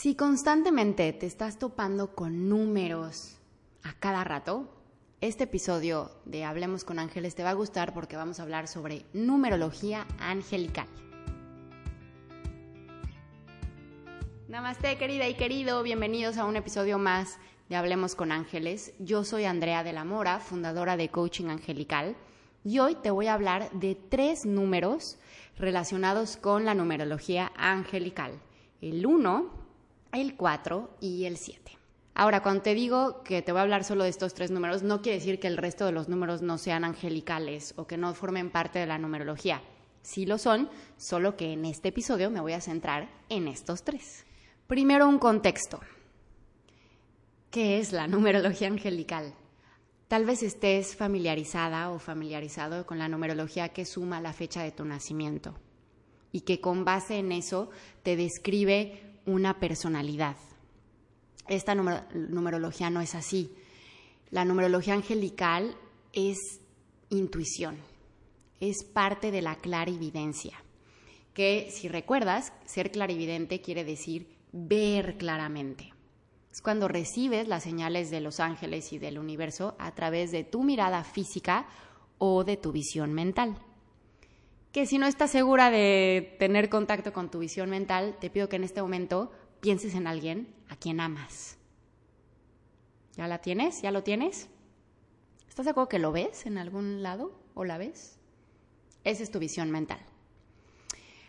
Si constantemente te estás topando con números a cada rato, este episodio de Hablemos con Ángeles te va a gustar porque vamos a hablar sobre numerología angelical. Namaste querida y querido, bienvenidos a un episodio más de Hablemos con Ángeles. Yo soy Andrea de la Mora, fundadora de Coaching Angelical, y hoy te voy a hablar de tres números relacionados con la numerología angelical. El 1, el 4 y el 7. Ahora, cuando te digo que te voy a hablar solo de estos tres números, no quiere decir que el resto de los números no sean angelicales o que no formen parte de la numerología. Sí lo son, solo que en este episodio me voy a centrar en estos tres. Primero, un contexto. ¿Qué es la numerología angelical? Tal vez estés familiarizada o familiarizado con la numerología que suma la fecha de tu nacimiento y que con base en eso te describe una personalidad. Esta numerología no es así. La numerología angelical es intuición, es parte de la clarividencia, que si recuerdas, ser clarividente quiere decir ver claramente. Es cuando recibes las señales de los ángeles y del universo a través de tu mirada física o de tu visión mental que si no estás segura de tener contacto con tu visión mental, te pido que en este momento pienses en alguien a quien amas. ¿Ya la tienes? ¿Ya lo tienes? ¿Estás de acuerdo que lo ves en algún lado o la ves? Esa es tu visión mental.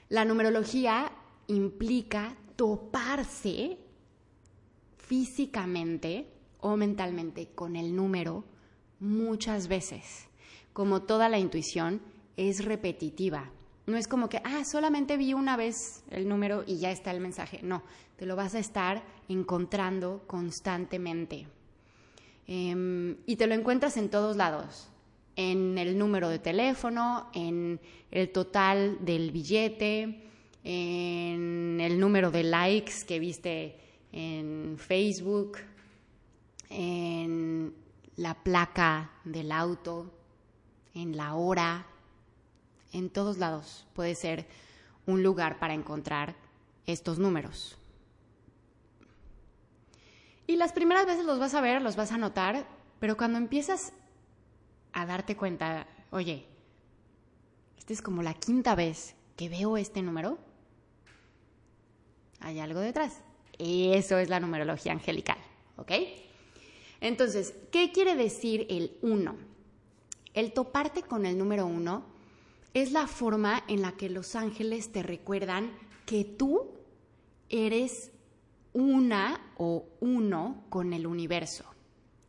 La numerología implica toparse físicamente o mentalmente con el número muchas veces. Como toda la intuición, es repetitiva. No es como que, ah, solamente vi una vez el número y ya está el mensaje. No, te lo vas a estar encontrando constantemente. Em, y te lo encuentras en todos lados. En el número de teléfono, en el total del billete, en el número de likes que viste en Facebook, en la placa del auto, en la hora, en todos lados puede ser un lugar para encontrar estos números. Y las primeras veces los vas a ver, los vas a notar, pero cuando empiezas a darte cuenta, oye, esta es como la quinta vez que veo este número, hay algo detrás. Eso es la numerología angelical, ¿ok? Entonces, ¿qué quiere decir el 1? El toparte con el número 1 es la forma en la que los ángeles te recuerdan que tú eres una o uno con el universo.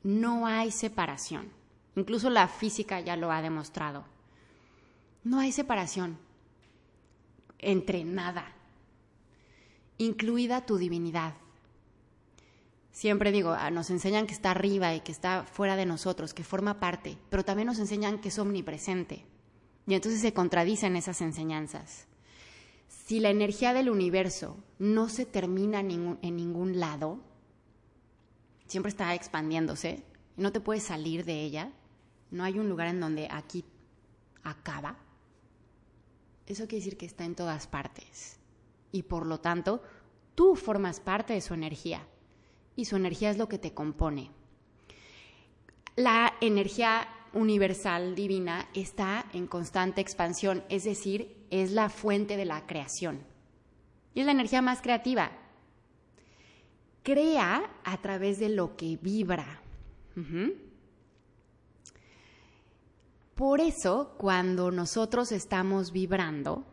No hay separación. Incluso la física ya lo ha demostrado. No hay separación entre nada, incluida tu divinidad. Siempre digo, ah, nos enseñan que está arriba y que está fuera de nosotros, que forma parte, pero también nos enseñan que es omnipresente. Y entonces se contradicen esas enseñanzas. Si la energía del universo no se termina en ningún lado, siempre está expandiéndose, no te puedes salir de ella, no hay un lugar en donde aquí acaba, eso quiere decir que está en todas partes. Y por lo tanto, tú formas parte de su energía. Y su energía es lo que te compone. La energía universal divina está en constante expansión, es decir, es la fuente de la creación. Y es la energía más creativa. Crea a través de lo que vibra. Por eso, cuando nosotros estamos vibrando,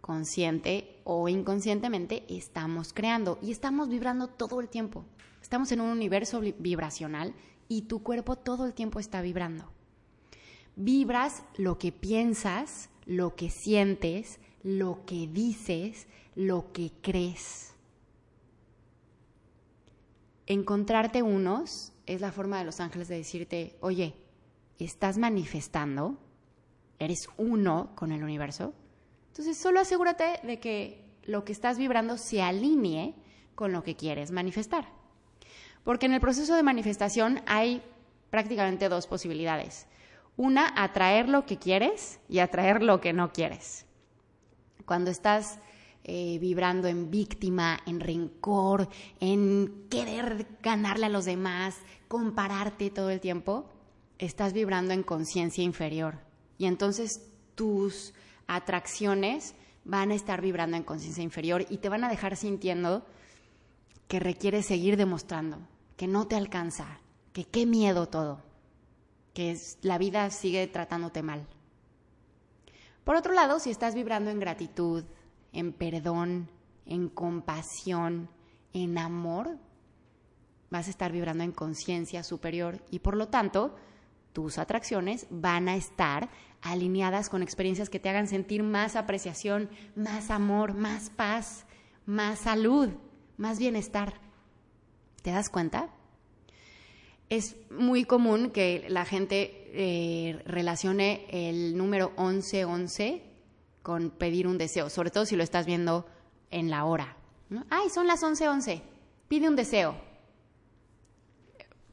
consciente o inconscientemente, estamos creando y estamos vibrando todo el tiempo. Estamos en un universo vibracional y tu cuerpo todo el tiempo está vibrando. Vibras lo que piensas, lo que sientes, lo que dices, lo que crees. Encontrarte unos es la forma de los ángeles de decirte, oye, estás manifestando, eres uno con el universo. Entonces solo asegúrate de que lo que estás vibrando se alinee con lo que quieres manifestar. Porque en el proceso de manifestación hay prácticamente dos posibilidades. Una, atraer lo que quieres y atraer lo que no quieres. Cuando estás eh, vibrando en víctima, en rencor, en querer ganarle a los demás, compararte todo el tiempo, estás vibrando en conciencia inferior. Y entonces tus atracciones van a estar vibrando en conciencia inferior y te van a dejar sintiendo que requieres seguir demostrando, que no te alcanza, que qué miedo todo, que la vida sigue tratándote mal. Por otro lado, si estás vibrando en gratitud, en perdón, en compasión, en amor, vas a estar vibrando en conciencia superior y por lo tanto tus atracciones van a estar alineadas con experiencias que te hagan sentir más apreciación, más amor, más paz, más salud, más bienestar. ¿Te das cuenta? Es muy común que la gente eh, relacione el número 1111 con pedir un deseo, sobre todo si lo estás viendo en la hora. Ay, son las 11:11, pide un deseo.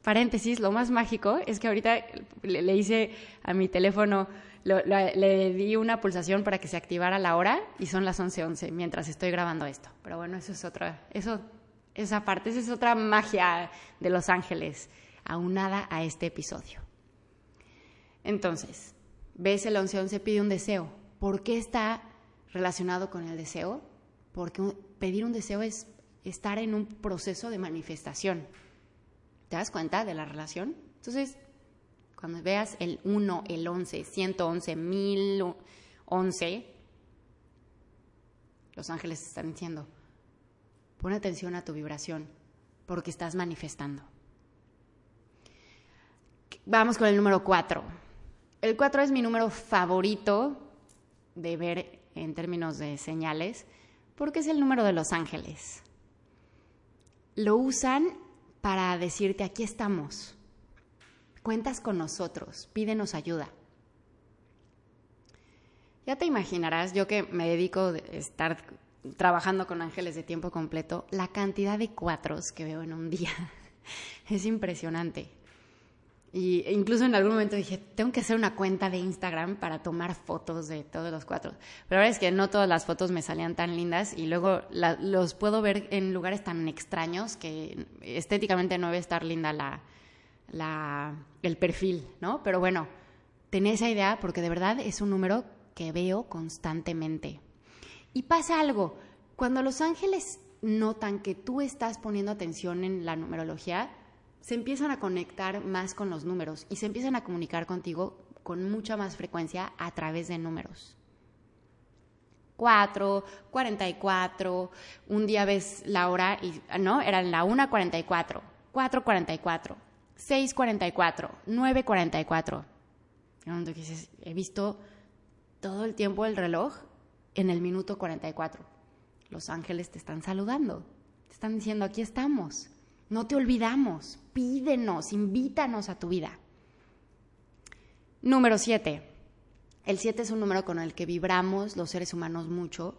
Paréntesis, lo más mágico es que ahorita le, hice a mi teléfono, le di una pulsación para que se activara la hora y son las 11:11 mientras estoy grabando esto. Pero bueno, eso es otra, eso, esa parte, esa es otra magia de Los Ángeles, aunada a este episodio. Entonces, ves el 1111, pide un deseo. ¿Por qué está relacionado con el deseo? Porque pedir un deseo es estar en un proceso de manifestación. ¿Te das cuenta de la relación? Entonces, cuando veas el 1, el 11, 111, 1011, los ángeles están diciendo, pon atención a tu vibración, porque estás manifestando. Vamos con el número 4. El 4 es mi número favorito de ver en términos de señales, porque es el número de los ángeles. Lo usan para decirte, aquí estamos, cuentas con nosotros, pídenos ayuda. Ya te imaginarás, yo que me dedico a estar trabajando con ángeles de tiempo completo, la cantidad de cuatros que veo en un día es impresionante. Y incluso en algún momento dije, tengo que hacer una cuenta de Instagram para tomar fotos de todos los cuatro. Pero la verdad es que no todas las fotos me salían tan lindas y luego los puedo ver en lugares tan extraños que estéticamente no debe estar linda la, la, el perfil, ¿no? Pero bueno, tenía esa idea porque de verdad es un número que veo constantemente. Y pasa algo, cuando los ángeles notan que tú estás poniendo atención en la numerología, se empiezan a conectar más con los números y se empiezan a comunicar contigo con mucha más frecuencia a través de números. 4, 44, un día ves la hora y, no, eran la 1.44, 4.44, 6.44, 9.44. Cuando dices, he visto todo el tiempo el reloj en el minuto 44. Los ángeles te están saludando, te están diciendo, aquí estamos. No te olvidamos, pídenos, invítanos a tu vida. Número 7. El 7 es un número con el que vibramos los seres humanos mucho,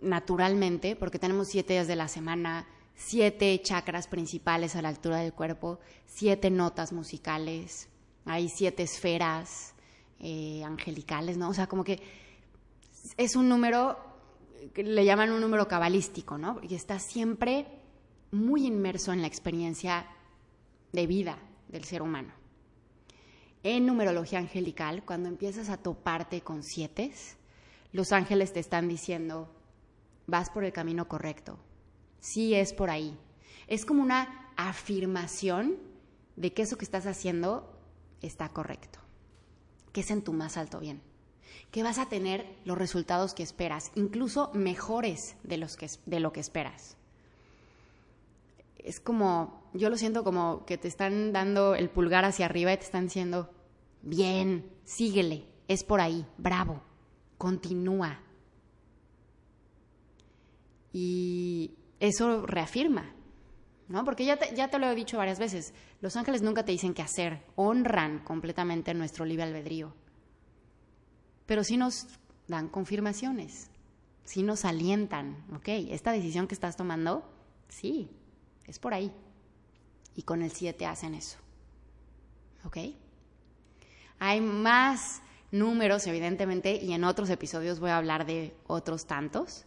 naturalmente, porque tenemos siete días de la semana, siete chakras principales a la altura del cuerpo, siete notas musicales, hay siete esferas eh, angelicales, ¿no? O sea, como que es un número, le llaman un número cabalístico, ¿no? Y está siempre muy inmerso en la experiencia de vida del ser humano. En numerología angelical, cuando empiezas a toparte con siete, los ángeles te están diciendo, vas por el camino correcto, sí es por ahí. Es como una afirmación de que eso que estás haciendo está correcto, que es en tu más alto bien, que vas a tener los resultados que esperas, incluso mejores de, los que, de lo que esperas es como, yo lo siento como que te están dando el pulgar hacia arriba y te están diciendo, bien, síguele, es por ahí, bravo, continúa. Y eso reafirma, ¿no? Porque ya te, ya te lo he dicho varias veces, los ángeles nunca te dicen qué hacer, honran completamente nuestro libre albedrío, pero sí nos dan confirmaciones, sí nos alientan, ¿ok? Esta decisión que estás tomando, sí, es por ahí. Y con el 7 hacen eso. ¿Ok? Hay más números, evidentemente, y en otros episodios voy a hablar de otros tantos.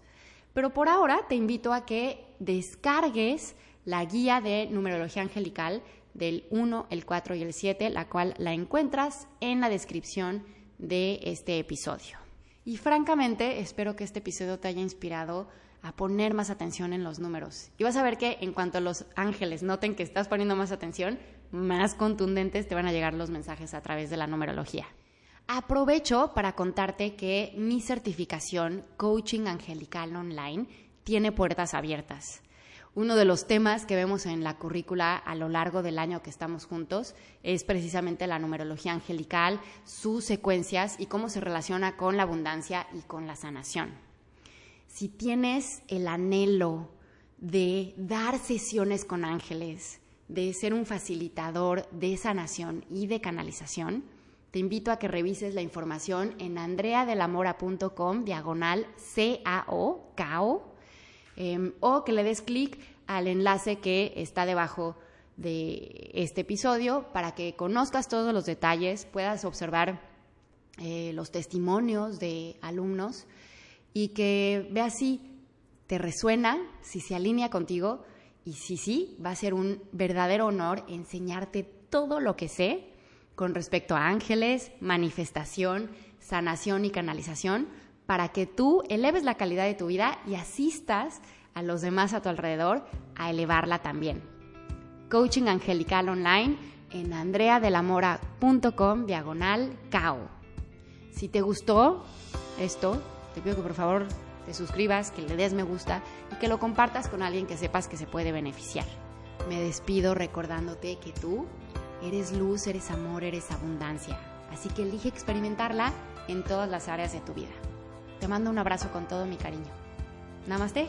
Pero por ahora te invito a que descargues la guía de numerología angelical del 1, el 4 y el 7, la cual la encuentras en la descripción de este episodio. Y francamente, espero que este episodio te haya inspirado a poner más atención en los números. Y vas a ver que en cuanto los ángeles noten que estás poniendo más atención, más contundentes te van a llegar los mensajes a través de la numerología. Aprovecho para contarte que mi certificación Coaching Angelical Online tiene puertas abiertas. Uno de los temas que vemos en la currícula a lo largo del año que estamos juntos es precisamente la numerología angelical, sus secuencias y cómo se relaciona con la abundancia y con la sanación. Si tienes el anhelo de dar sesiones con ángeles, de ser un facilitador de sanación y de canalización, te invito a que revises la información en andreadelamora.com diagonal CAO, CAO Em, o que le des clic al enlace que está debajo de este episodio para que conozcas todos los detalles, puedas observar eh, los testimonios de alumnos y que veas si te resuena, si se alinea contigo y si sí, va a ser un verdadero honor enseñarte todo lo que sé con respecto a ángeles, manifestación, sanación y canalización para que tú eleves la calidad de tu vida y asistas a los demás a tu alrededor a elevarla también. Coaching Angelical Online en andreadelamora.com diagonal cao. Si te gustó esto, te pido que por favor te suscribas, que le des me gusta y que lo compartas con alguien que sepas que se puede beneficiar. Me despido recordándote que tú eres luz, eres amor, eres abundancia. Así que elige experimentarla en todas las áreas de tu vida. Te mando un abrazo con todo mi cariño. Namaste.